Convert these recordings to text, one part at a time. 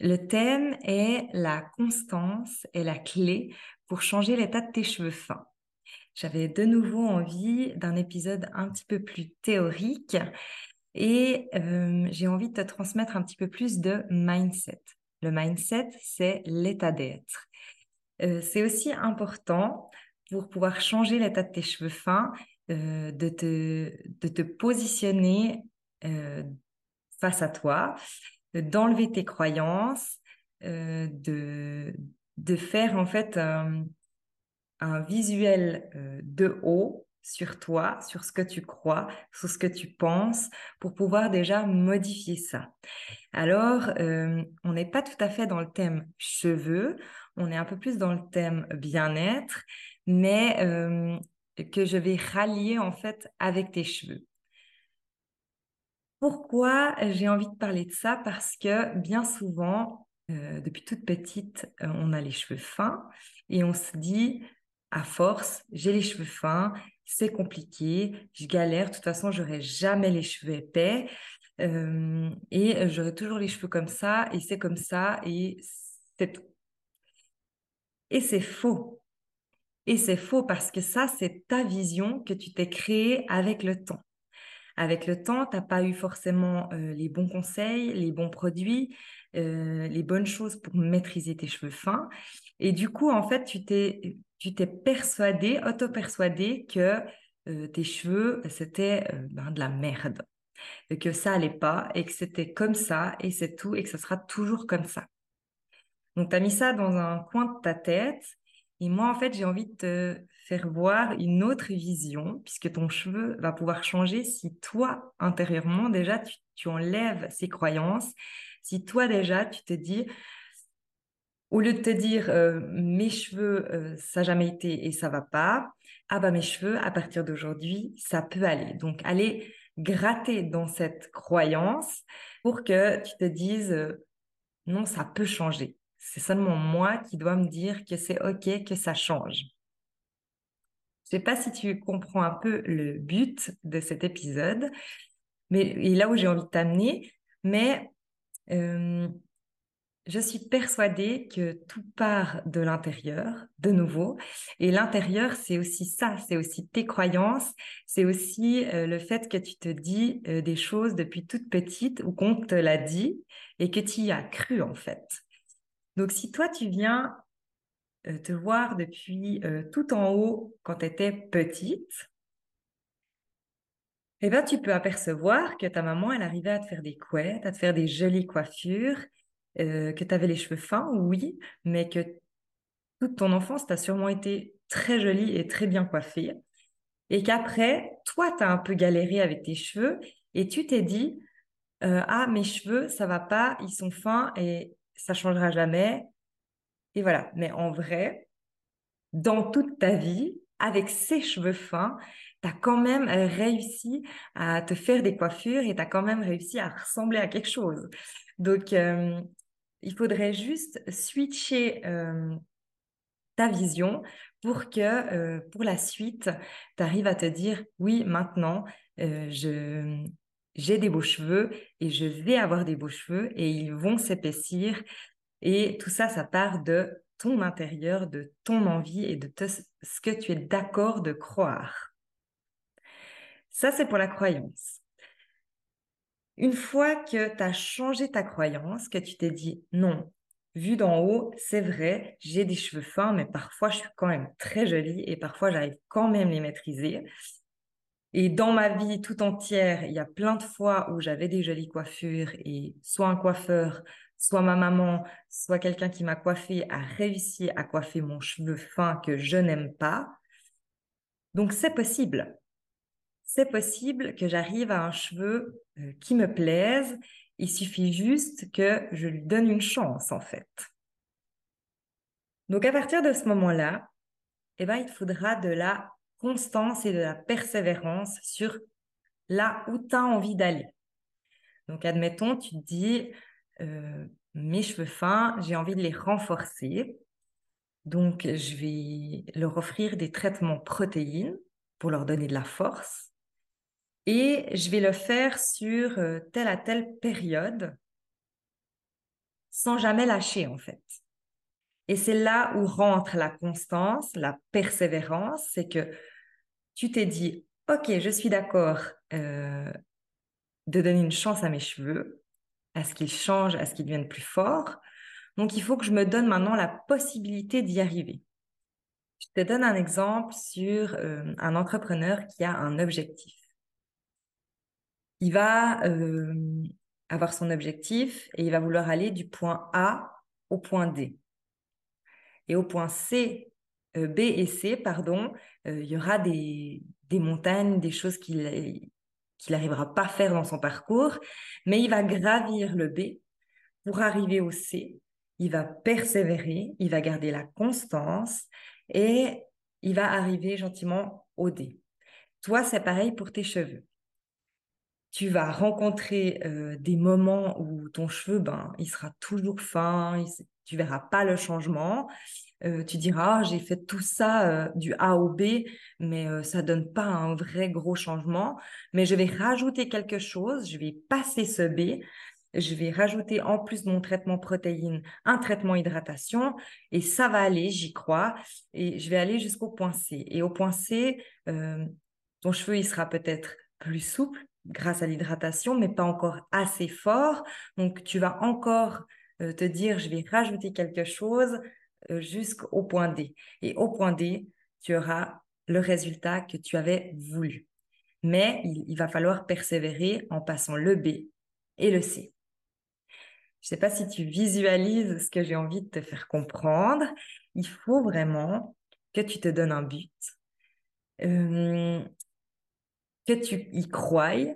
le thème est la constance est la clé pour changer l'état de tes cheveux fins. J'avais de nouveau envie d'un épisode un petit peu plus théorique et euh, j'ai envie de te transmettre un petit peu plus de mindset. Le mindset, c'est l'état d'être. Euh, c'est aussi important pour pouvoir changer l'état de tes cheveux fins, euh, de, te, de te positionner face à toi d'enlever tes croyances, euh, de, de faire en fait un, visuel euh, de haut sur toi, sur ce que tu crois, sur ce que tu penses, pour pouvoir déjà modifier ça. Alors, euh, on n'est pas tout à fait dans le thème cheveux, on est un peu plus dans le thème bien-être, mais que je vais rallier en fait avec tes cheveux. Pourquoi j'ai envie de parler de ça? Parce que bien souvent, euh, depuis toute petite, euh, on a les cheveux fins et on se dit, à force, j'ai les cheveux fins, c'est compliqué, je galère, de toute façon, j'aurai jamais les cheveux épais euh, et j'aurai toujours les cheveux comme ça et c'est comme ça et c'est. Et c'est faux. Et c'est faux parce que ça, c'est ta vision que tu t'es créée avec le temps avec le temps, tu n'as pas eu forcément euh, les bons conseils, les bons produits, euh, les bonnes choses pour maîtriser tes cheveux fins. Et du coup, en fait, tu t'es, persuadé, auto-persuadé que euh, tes cheveux, c'était ben, de la merde, que ça allait pas et que c'était comme ça et c'est tout et que ça sera toujours comme ça. Donc, tu as mis ça dans un coin de ta tête. Et moi, en fait, j'ai envie de te faire voir une autre vision, puisque ton cheveu va pouvoir changer si toi, intérieurement, déjà, tu, enlèves ces croyances, si toi, déjà, tu te dis, au lieu de te dire euh, mes cheveux, euh, ça n'a jamais été et ça va pas, ah bah mes cheveux, à partir d'aujourd'hui, ça peut aller. Donc, aller gratter dans cette croyance pour que tu te dises, euh, non, ça peut changer. C'est seulement moi qui dois me dire que c'est OK, que ça change. Je ne sais pas si tu comprends un peu le but de cet épisode, mais et là où j'ai envie de t'amener, mais euh, je suis persuadée que tout part de l'intérieur, de nouveau. Et l'intérieur, c'est aussi ça, c'est aussi tes croyances, c'est aussi euh, le fait que tu te dis euh, des choses depuis toute petite ou qu'on te l'a dit et que tu y as cru en fait. Donc si toi, tu viens te voir depuis euh, tout en haut quand tu étais petite, eh bien, tu peux apercevoir que ta maman, elle arrivait à te faire des couettes, à te faire des jolies coiffures, euh, que tu avais les cheveux fins, oui, mais que toute ton enfance, tu as sûrement été très jolie et très bien coiffée. Et qu'après, toi, tu as un peu galéré avec tes cheveux et tu t'es dit, ah, mes cheveux, ça va pas, ils sont fins et ça changera jamais. Et voilà. Mais en vrai, dans toute ta vie, avec ces cheveux fins, tu as quand même réussi à te faire des coiffures et tu as quand même réussi à ressembler à quelque chose. Donc, euh, il faudrait juste switcher euh, ta vision pour que euh, pour la suite, tu arrives à te dire, oui, maintenant, je, j'ai des beaux cheveux et je vais avoir des beaux cheveux et ils vont s'épaissir et tout ça, ça part de ton intérieur, de ton envie et de ce que tu es d'accord de croire. Ça, c'est pour la croyance. Une fois que tu as changé ta croyance, que tu t'es dit non, vu d'en haut, c'est vrai, j'ai des cheveux fins, mais parfois je suis quand même très jolie et parfois j'arrive quand même les maîtriser. Et dans ma vie tout entière, il y a plein de fois où j'avais des jolies coiffures et soit un coiffeur, soit ma maman, soit quelqu'un qui m'a coiffé a réussi à coiffer mon cheveu fin que je n'aime pas. Donc c'est possible. C'est possible que j'arrive à un cheveu euh, qui me plaise. Il suffit juste que je lui donne une chance en fait. Donc à partir de ce moment-là, eh ben, il faudra de la constance et de la persévérance sur là où tu as envie d'aller. Donc, admettons, tu te dis, euh, mes cheveux fins, j'ai envie de les renforcer. Donc, je vais leur offrir des traitements protéines pour leur donner de la force. Et je vais le faire sur euh, telle à telle période sans jamais lâcher, en fait. Et c'est là où rentre la constance, la persévérance, c'est que tu t'es dit, OK, je suis d'accord euh, de donner une chance à mes cheveux, à ce qu'ils changent, à ce qu'ils deviennent plus forts. Donc, il faut que je me donne maintenant la possibilité d'y arriver. Je te donne un exemple sur euh, un entrepreneur qui a un objectif. Il va euh, avoir son objectif et il va vouloir aller du point A au point D. Et au point C, euh, B et C, pardon, il y aura des, montagnes, des choses qu'il qu'il n'arrivera pas à faire dans son parcours, mais il va gravir le B pour arriver au C. Il va persévérer, il va garder la constance et il va arriver gentiment au D. Toi, c'est pareil pour tes cheveux. Tu vas rencontrer euh, des moments où ton cheveu, ben, il sera toujours fin, tu verras pas le changement. Euh, tu diras, ah, j'ai fait tout ça euh, du A au B, mais ça euh, ça donne pas un vrai gros changement. Mais je vais rajouter quelque chose, je vais passer ce B, je vais rajouter en plus de mon traitement protéine un traitement hydratation et ça va aller, j'y crois. Et je vais aller jusqu'au point C. Et au point C, ton cheveu, il sera peut-être plus souple grâce à l'hydratation, mais pas encore assez fort. Donc, tu vas encore te dire, je vais rajouter quelque chose euh, jusqu'au point D. Et au point D, tu auras le résultat que tu avais voulu. Mais il, va falloir persévérer en passant le B et le C. Je ne sais pas si tu visualises ce que j'ai envie de te faire comprendre. Il faut vraiment que tu te donnes un but, euh, que tu y croies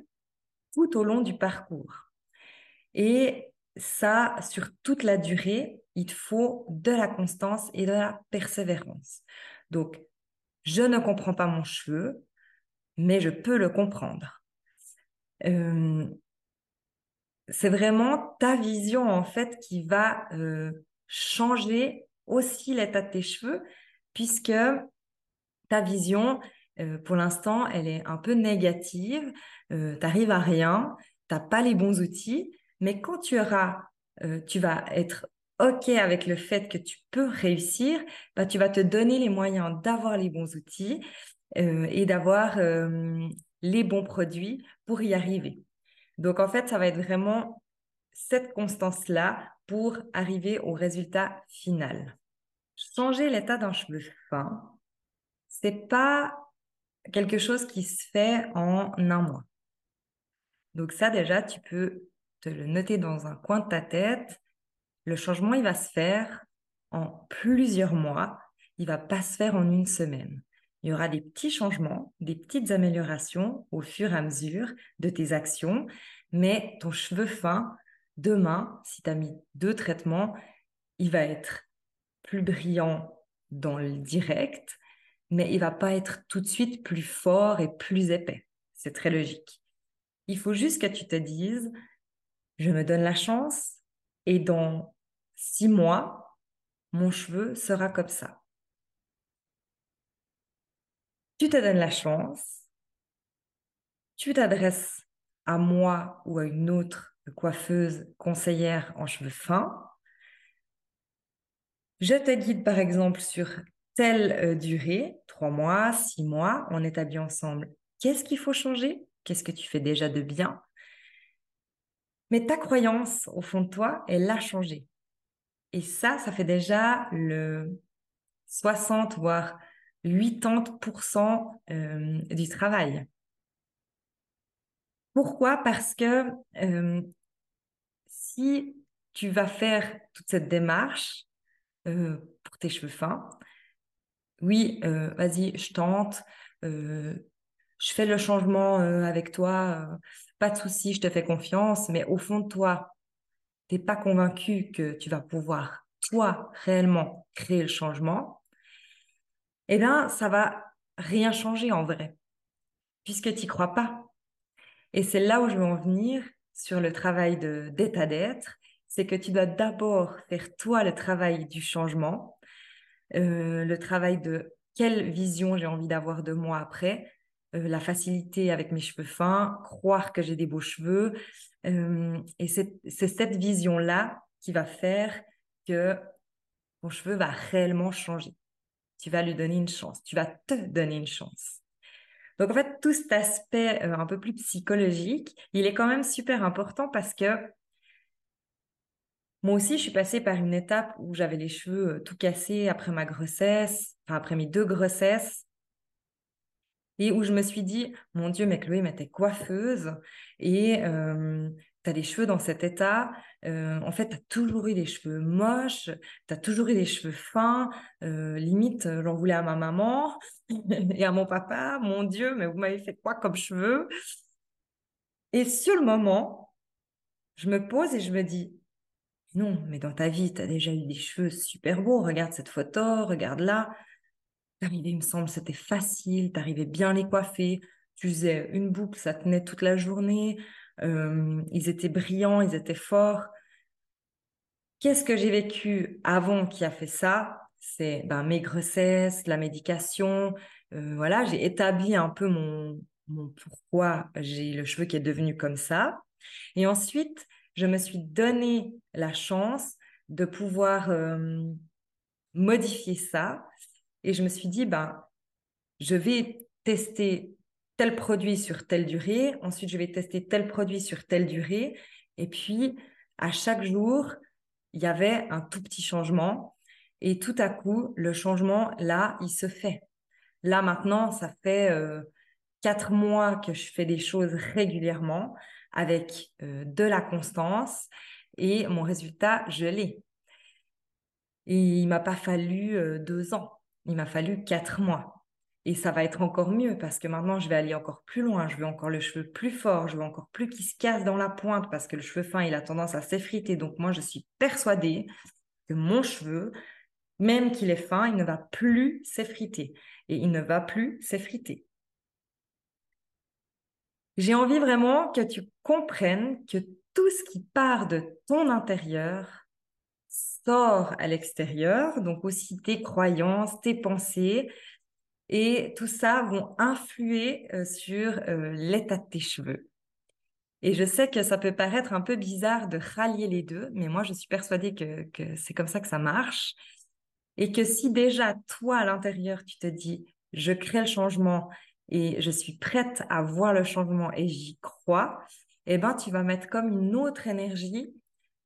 tout au long du parcours. Et ça, sur toute la durée, il faut de la constance et de la persévérance. Donc, je ne comprends pas mon cheveu, mais je peux le comprendre. Euh, c'est vraiment ta vision en fait qui va euh, changer aussi l'état de tes cheveux, puisque ta vision, euh, pour l'instant, elle est un peu négative, tu n'arrives à rien, tu n'as pas les bons outils, mais quand tu auras, tu vas être OK avec le fait que tu peux réussir, bah, tu vas te donner les moyens d'avoir les bons outils euh, et d'avoir euh, les bons produits pour y arriver. Donc, en fait, ça va être vraiment cette constance-là pour arriver au résultat final. Changer l'état d'un cheveu fin, c'est pas quelque chose qui se fait en un mois. Donc ça, déjà, tu peux te le noter dans un coin de ta tête le changement, il va se faire en plusieurs mois. Il va pas se faire en une semaine. Il y aura des petits changements, des petites améliorations au fur et à mesure de tes actions. Mais ton cheveu fin, demain, si tu as mis deux traitements, il va être plus brillant dans le direct, mais il va pas être tout de suite plus fort et plus épais. C'est très logique. Il faut juste que tu te dises, je me donne la chance, et dans six mois, mon cheveu sera comme ça. Tu te donnes la chance, tu t'adresses à moi ou à une autre coiffeuse conseillère en cheveux fins. Je te guide par exemple sur telle euh, durée, trois mois, six mois, on établit ensemble qu'est-ce qu'il faut changer, qu'est-ce que tu fais déjà de bien, mais ta croyance, au fond de toi, elle a changé. Et ça, ça fait déjà le 60 voire 80% euh, du travail. Pourquoi? Parce que euh, si tu vas faire toute cette démarche euh, pour tes cheveux fins, oui, vas-y, je tente, je fais le changement avec toi, pas de souci, je te fais confiance, mais au fond de toi, tu n'es pas convaincu que tu vas pouvoir, toi, réellement créer le changement, eh bien, ça va rien changer en vrai, puisque tu crois pas. Et c'est là où je veux en venir sur le travail d'état d'être, c'est que tu dois d'abord faire toi le travail du changement, euh, le travail de quelle vision j'ai envie d'avoir de moi après, euh, la facilité avec mes cheveux fins, croire que j'ai des beaux cheveux. Euh, et c'est cette vision-là qui va faire que ton cheveu va réellement changer. Tu vas lui donner une chance, tu vas te donner une chance. Donc en fait, tout cet aspect euh, un peu plus psychologique, il est quand même super important parce que moi aussi, je suis passée par une étape où j'avais les cheveux tout cassés après ma grossesse, enfin après mes deux grossesses, et où je me suis dit, mon Dieu, mais Chloé, mais t'es coiffeuse et euh, tu as des cheveux dans cet état. Euh, en fait, tu as toujours eu des cheveux moches, tu as toujours eu des cheveux fins. Euh, limite, j'en voulais à ma maman et à mon papa. Mon Dieu, mais vous m'avez fait quoi comme cheveux? Et sur le moment, je me pose et je me dis, non, mais dans ta vie, tu as déjà eu des cheveux super beaux. Regarde cette photo, regarde là. T'arrivais, il me semble, c'était facile, t'arrivais bien les coiffer. Tu faisais une boucle, ça tenait toute la journée. Euh, ils étaient brillants, ils étaient forts. Qu'est-ce que j'ai vécu avant qui a fait ça? C'est ben, mes grossesses, la médication. Euh, voilà, j'ai établi un peu mon, mon pourquoi j'ai le cheveu qui est devenu comme ça. Et ensuite, je me suis donné la chance de pouvoir euh, modifier ça. Et je me suis dit, ben, je vais tester tel produit sur telle durée, ensuite je vais tester tel produit sur telle durée, et puis à chaque jour, il y avait un tout petit changement, et tout à coup, le changement, là, il se fait. Là, maintenant, ça fait euh, quatre mois que je fais des choses régulièrement avec euh, de la constance, et mon résultat, je l'ai. Et il m'a pas fallu euh, deux ans, il m'a fallu quatre mois. Et ça va être encore mieux parce que maintenant, je vais aller encore plus loin. Je veux encore le cheveu plus fort. Je veux encore plus qu'il se casse dans la pointe parce que le cheveu fin, il a tendance à s'effriter. Donc, moi, je suis persuadée que mon cheveu, même qu'il est fin, il ne va plus s'effriter. Et il ne va plus s'effriter. J'ai envie vraiment que tu comprennes que tout ce qui part de ton intérieur sort à l'extérieur, donc aussi tes croyances, tes pensées, et tout ça vont influer euh, sur euh, l'état de tes cheveux. Et je sais que ça peut paraître un peu bizarre de rallier les deux, mais moi, je suis persuadée que, c'est comme ça que ça marche. Et que si déjà, toi, à l'intérieur, tu te dis, je crée le changement et je suis prête à voir le changement et j'y crois, eh ben, tu vas mettre comme une autre énergie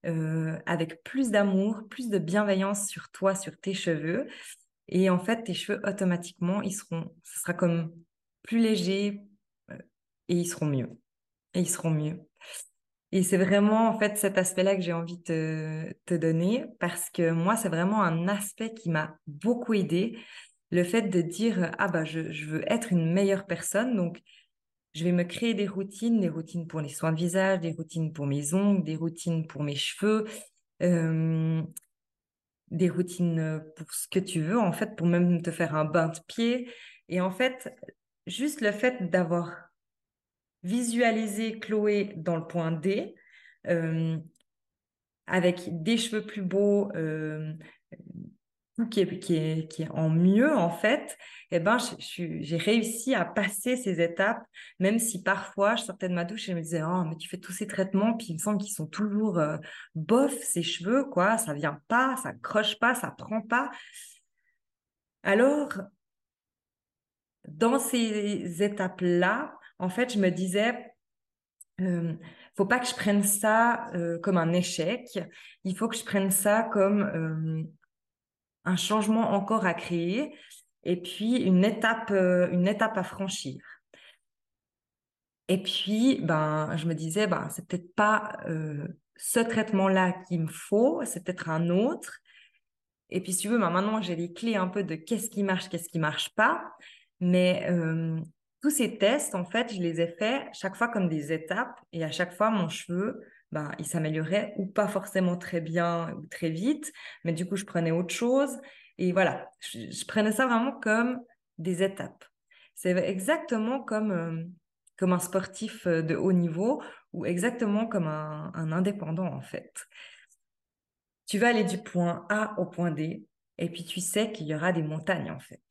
euh, avec plus d'amour, plus de bienveillance sur toi, sur tes cheveux. Et en fait, tes cheveux, automatiquement, ils seront, ce sera comme plus léger euh, et ils seront mieux. Et ils seront mieux. Et c'est vraiment, en fait, cet aspect-là que j'ai envie de te donner parce que moi, c'est vraiment un aspect qui m'a beaucoup aidé. Le fait de dire, ah bah, je, je, veux être une meilleure personne. Donc, je vais me créer des routines, des routines pour les soins de visage, des routines pour mes ongles, des routines pour mes cheveux. Euh, des routines euh, pour ce que tu veux, en fait, pour même te faire un bain de pied. Et en fait, juste le fait d'avoir visualisé Chloé dans le point D, euh, avec des cheveux plus beaux, qui est, en mieux, en fait, eh ben, j'ai réussi à passer ces étapes, même si parfois je sortais de ma douche et je me disais, oh, mais tu fais tous ces traitements, puis il me semble qu'ils sont toujours euh, bof, ces cheveux, quoi, ça vient pas, ça croche pas, ça prend pas. Alors, dans ces étapes-là, en fait, je me disais, euh, faut pas que je prenne ça euh, comme un échec. Il faut que je prenne ça comme un changement encore à créer et puis une étape, euh, une étape à franchir. Et puis, ben, je me disais, ben, c'est peut-être pas ce traitement-là qu'il me faut, c'est peut-être un autre. Et puis, si tu veux, ben, maintenant, j'ai les clés un peu de qu'est-ce qui marche, qu'est-ce qui marche pas. Mais tous ces tests, en fait, je les ai faits chaque fois comme des étapes et à chaque fois, mon cheveu, ben, il s'améliorait ou pas forcément très bien ou très vite, mais du coup, je prenais autre chose. Et voilà, je, prenais ça vraiment comme des étapes. C'est exactement comme, euh, comme un sportif euh, de haut niveau ou exactement comme un, un indépendant, en fait. Tu vas aller du point A au point D et puis tu sais qu'il y aura des montagnes, en fait.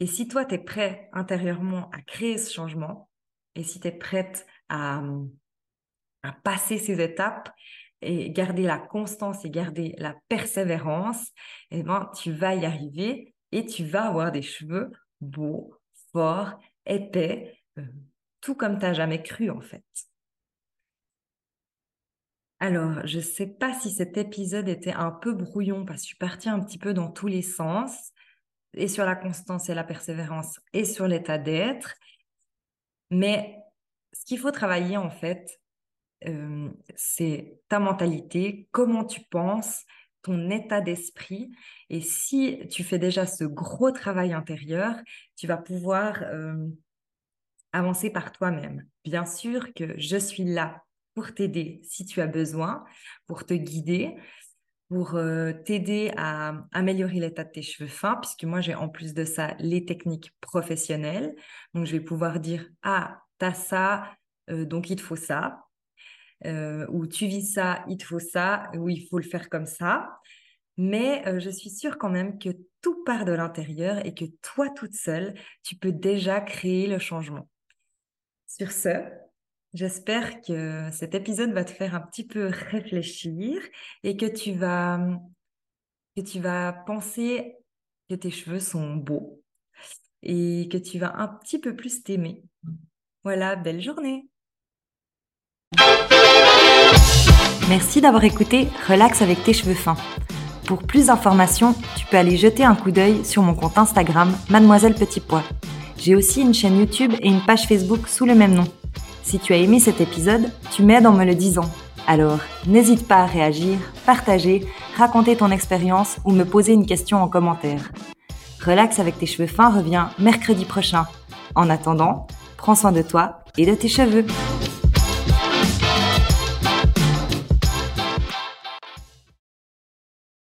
Et si toi, tu es prêt intérieurement à créer ce changement, et si tu es prête à, passer ces étapes et garder la constance et garder la persévérance, eh ben, tu vas y arriver et tu vas avoir des cheveux beaux, forts, épais, euh, tout comme tu n'as jamais cru en fait. Alors, je ne sais pas si cet épisode était un peu brouillon parce que je suis partie un petit peu dans tous les sens et sur la constance et la persévérance et sur l'état d'être. Mais ce qu'il faut travailler en fait, euh, c'est ta mentalité, comment tu penses, ton état d'esprit. Et si tu fais déjà ce gros travail intérieur, tu vas pouvoir euh, avancer par toi-même. Bien sûr que je suis là pour t'aider si tu as besoin, pour te guider pour euh, t'aider à améliorer l'état de tes cheveux fins, puisque moi j'ai en plus de ça les techniques professionnelles. Donc je vais pouvoir dire ah t'as ça, donc il te faut ça, euh, ou tu vis ça, il te faut ça, ou il faut le faire comme ça. Mais je suis sûre quand même que tout part de l'intérieur et que toi toute seule, tu peux déjà créer le changement. Sur ce, J'espère que cet épisode va te faire un petit peu réfléchir et que tu vas, que tu vas penser que tes cheveux sont beaux et que tu vas un petit peu plus t'aimer. Voilà, belle journée. Merci d'avoir écouté Relax avec tes cheveux fins. Pour plus d'informations, tu peux aller jeter un coup d'œil sur mon compte Instagram Mademoiselle Petit Pois. J'ai aussi une chaîne YouTube et une page Facebook sous le même nom. Si tu as aimé cet épisode, tu m'aides en me le disant. Alors, n'hésite pas à réagir, partager, raconter ton expérience ou me poser une question en commentaire. Relax avec tes cheveux fins revient mercredi prochain. En attendant, prends soin de toi et de tes cheveux.